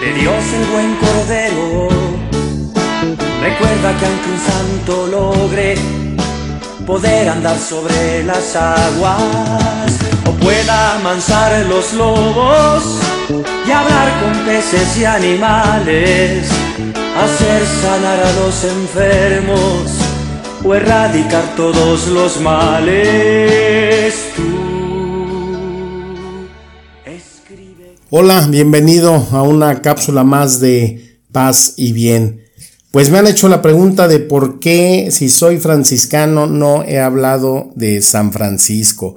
de Dios el buen cordero. Recuerda que aunque un santo logre poder andar sobre las aguas o pueda amansar los lobos y hablar con peces y animales, hacer sanar a los enfermos o erradicar todos los males. Hola, bienvenido a una cápsula más de paz y bien. Pues me han hecho la pregunta de por qué si soy franciscano no he hablado de San Francisco.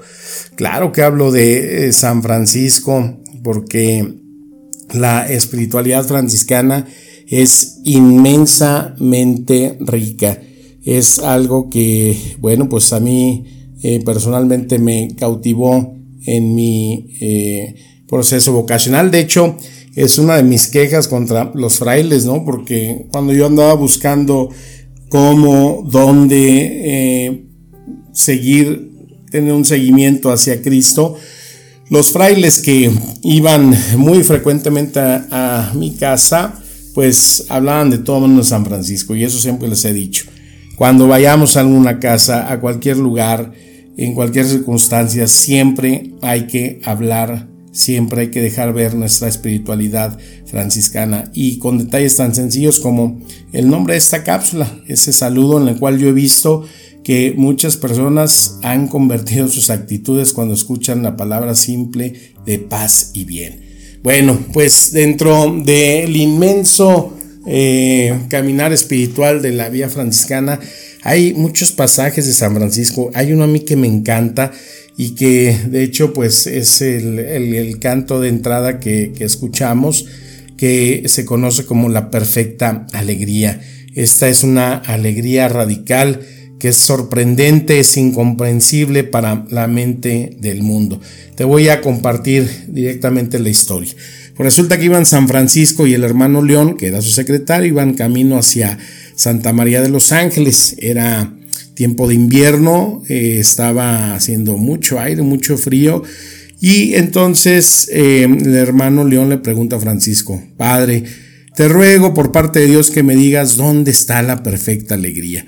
Claro que hablo de eh, San Francisco porque la espiritualidad franciscana es inmensamente rica. Es algo que, bueno, pues a mí eh, personalmente me cautivó en mi eh, proceso vocacional. De hecho, es una de mis quejas contra los frailes, ¿no? Porque cuando yo andaba buscando cómo, dónde eh, seguir, tener un seguimiento hacia Cristo, los frailes que iban muy frecuentemente a, mi casa, pues hablaban de todo menos San Francisco y eso siempre les he dicho. Cuando vayamos a alguna casa, a cualquier lugar, en cualquier circunstancia, siempre hay que hablar Siempre hay que dejar ver nuestra espiritualidad franciscana y con detalles tan sencillos como el nombre de esta cápsula, ese saludo en el cual yo he visto que muchas personas han convertido sus actitudes cuando escuchan la palabra simple de paz y bien. Bueno, pues dentro del inmenso eh, caminar espiritual de la vía franciscana hay muchos pasajes de San Francisco. Hay uno a mí que me encanta y que de hecho pues es el, canto de entrada que, escuchamos que se conoce como la perfecta alegría. Esta es una alegría radical que es sorprendente, es incomprensible para la mente del mundo. Te voy a compartir directamente la historia. Pues resulta que iban San Francisco y el hermano León, que era su secretario, iban camino hacia Santa María de los Ángeles. Era tiempo de invierno, eh, estaba haciendo mucho aire, mucho frío. Y entonces eh, el hermano León le pregunta a Francisco, Padre, te ruego por parte de Dios que me digas dónde está la perfecta alegría.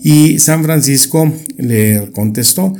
Y San Francisco le contestó,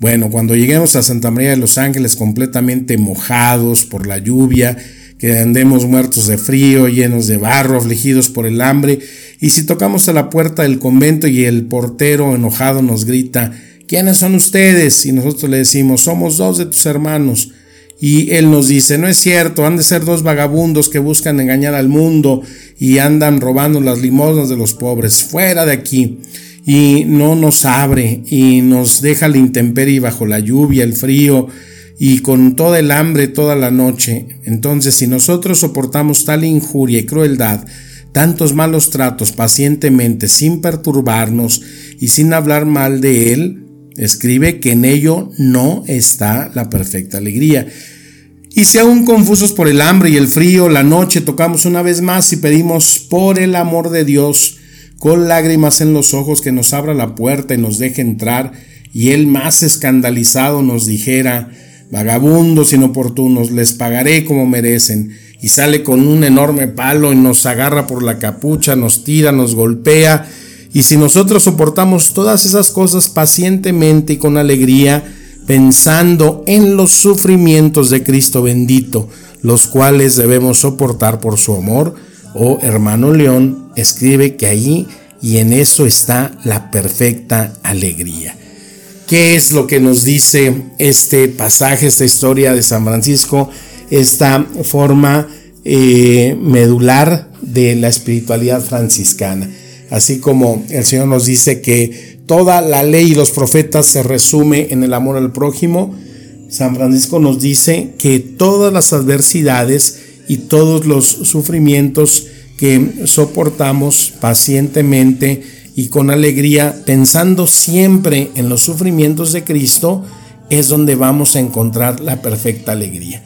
bueno, cuando lleguemos a Santa María de los Ángeles completamente mojados por la lluvia, que andemos muertos de frío, llenos de barro, afligidos por el hambre, y si tocamos a la puerta del convento y el portero enojado nos grita, ¿quiénes son ustedes? Y nosotros le decimos, somos dos de tus hermanos. Y él nos dice, no es cierto, han de ser dos vagabundos que buscan engañar al mundo y andan robando las limosnas de los pobres, fuera de aquí. Y no nos abre y nos deja la intemperie bajo la lluvia, el frío, y con toda el hambre toda la noche. Entonces, si nosotros soportamos tal injuria y crueldad, tantos malos tratos pacientemente, sin perturbarnos y sin hablar mal de Él, escribe que en ello no está la perfecta alegría. Y si aún confusos por el hambre y el frío, la noche tocamos una vez más y pedimos por el amor de Dios, con lágrimas en los ojos, que nos abra la puerta y nos deje entrar, y Él más escandalizado nos dijera, Vagabundos inoportunos, les pagaré como merecen. Y sale con un enorme palo y nos agarra por la capucha, nos tira, nos golpea. Y si nosotros soportamos todas esas cosas pacientemente y con alegría, pensando en los sufrimientos de Cristo bendito, los cuales debemos soportar por su amor, oh hermano León, escribe que allí y en eso está la perfecta alegría. ¿Qué es lo que nos dice este pasaje, esta historia de San Francisco, esta forma eh, medular de la espiritualidad franciscana? Así como el Señor nos dice que toda la ley y los profetas se resume en el amor al prójimo, San Francisco nos dice que todas las adversidades y todos los sufrimientos que soportamos pacientemente, y con alegría, pensando siempre en los sufrimientos de Cristo, es donde vamos a encontrar la perfecta alegría.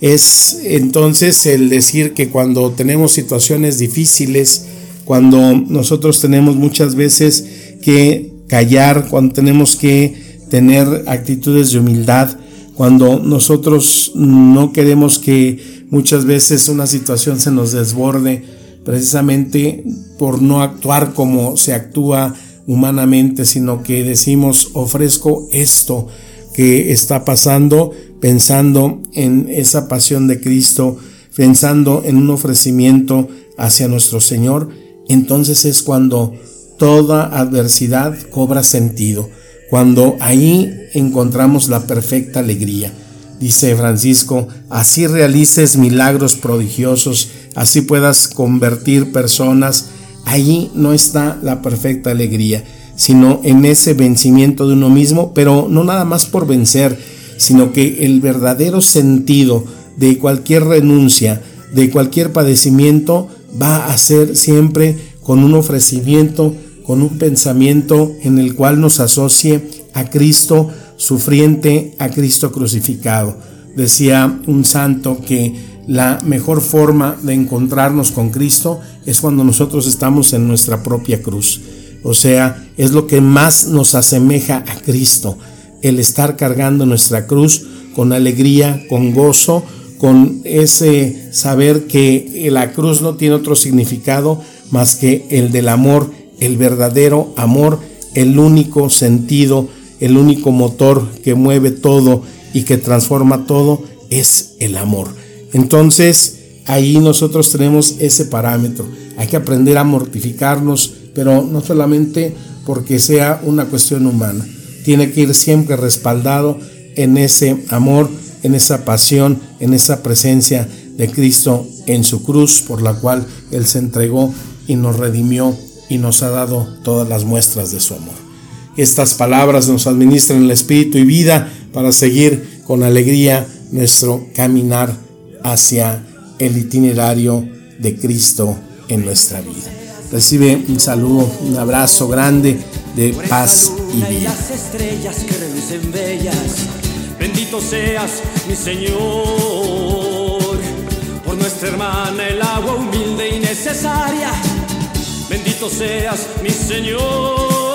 Es entonces el decir que cuando tenemos situaciones difíciles, cuando nosotros tenemos muchas veces que callar, cuando tenemos que tener actitudes de humildad, cuando nosotros no queremos que muchas veces una situación se nos desborde precisamente por no actuar como se actúa humanamente, sino que decimos ofrezco esto que está pasando pensando en esa pasión de Cristo, pensando en un ofrecimiento hacia nuestro Señor, entonces es cuando toda adversidad cobra sentido cuando ahí encontramos la perfecta alegría. Dice Francisco, así realices milagros prodigiosos, así puedas convertir personas, ahí no está la perfecta alegría, sino en ese vencimiento de uno mismo, pero no nada más por vencer, sino que el verdadero sentido de cualquier renuncia, de cualquier padecimiento, va a ser siempre con un ofrecimiento con un pensamiento en el cual nos asocie a Cristo sufriente, a Cristo crucificado. Decía un santo que la mejor forma de encontrarnos con Cristo es cuando nosotros estamos en nuestra propia cruz. O sea, es lo que más nos asemeja a Cristo, el estar cargando nuestra cruz con alegría, con gozo, con ese saber que la cruz no tiene otro significado más que el del amor el verdadero amor, el único sentido, el único motor que mueve todo y que transforma todo es el amor. Entonces, ahí nosotros tenemos ese parámetro. Hay que aprender a mortificarnos, pero no solamente porque sea una cuestión humana. Tiene que ir siempre respaldado en ese amor, en esa pasión, en esa presencia de Cristo en su cruz por la cual Él se entregó y nos redimió y nos ha dado todas las muestras de su amor. Estas palabras nos administran el espíritu y vida para seguir con alegría nuestro caminar hacia el itinerario de Cristo en nuestra vida. Recibe un saludo, un abrazo grande de paz y vida. estrellas que relucen bellas, bendito seas mi Señor, por nuestra hermana el agua humilde y necesaria. Bendito seas mi Señor,